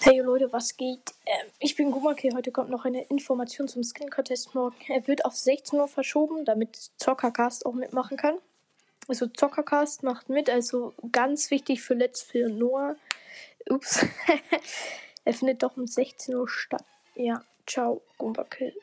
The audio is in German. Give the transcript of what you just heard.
Hey Leute, was geht? Ähm, ich bin Gumaki. Heute kommt noch eine Information zum Skin Contest morgen. Er wird auf 16 Uhr verschoben, damit Zockercast auch mitmachen kann. Also Zockercast macht mit, also ganz wichtig für Let's Play und Noah. Ups. er findet doch um 16 Uhr statt. Ja, ciao, Gumake.